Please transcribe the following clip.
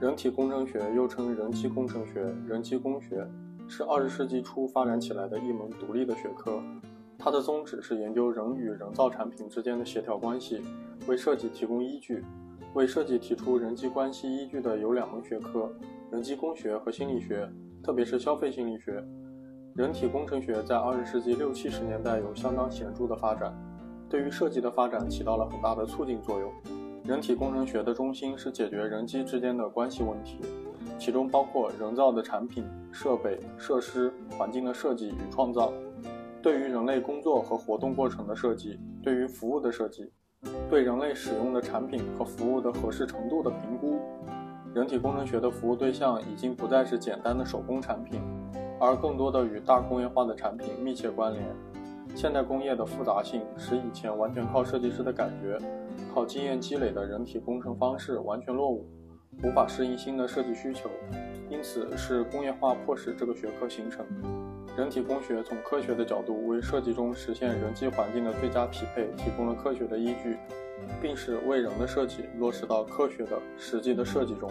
人体工程学又称人机工程学、人机工学，是二十世纪初发展起来的一门独立的学科。它的宗旨是研究人与人造产品之间的协调关系，为设计提供依据。为设计提出人际关系依据的有两门学科：人机工学和心理学，特别是消费心理学。人体工程学在二十世纪六七十年代有相当显著的发展，对于设计的发展起到了很大的促进作用。人体工程学的中心是解决人机之间的关系问题，其中包括人造的产品、设备、设施、环境的设计与创造，对于人类工作和活动过程的设计，对于服务的设计，对人类使用的产品和服务的合适程度的评估。人体工程学的服务对象已经不再是简单的手工产品，而更多的与大工业化的产品密切关联。现代工业的复杂性使以前完全靠设计师的感觉。靠经验积累的人体工程方式完全落伍，无法适应新的设计需求，因此是工业化迫使这个学科形成。人体工学从科学的角度为设计中实现人机环境的最佳匹配提供了科学的依据，并使为人的设计落实到科学的实际的设计中。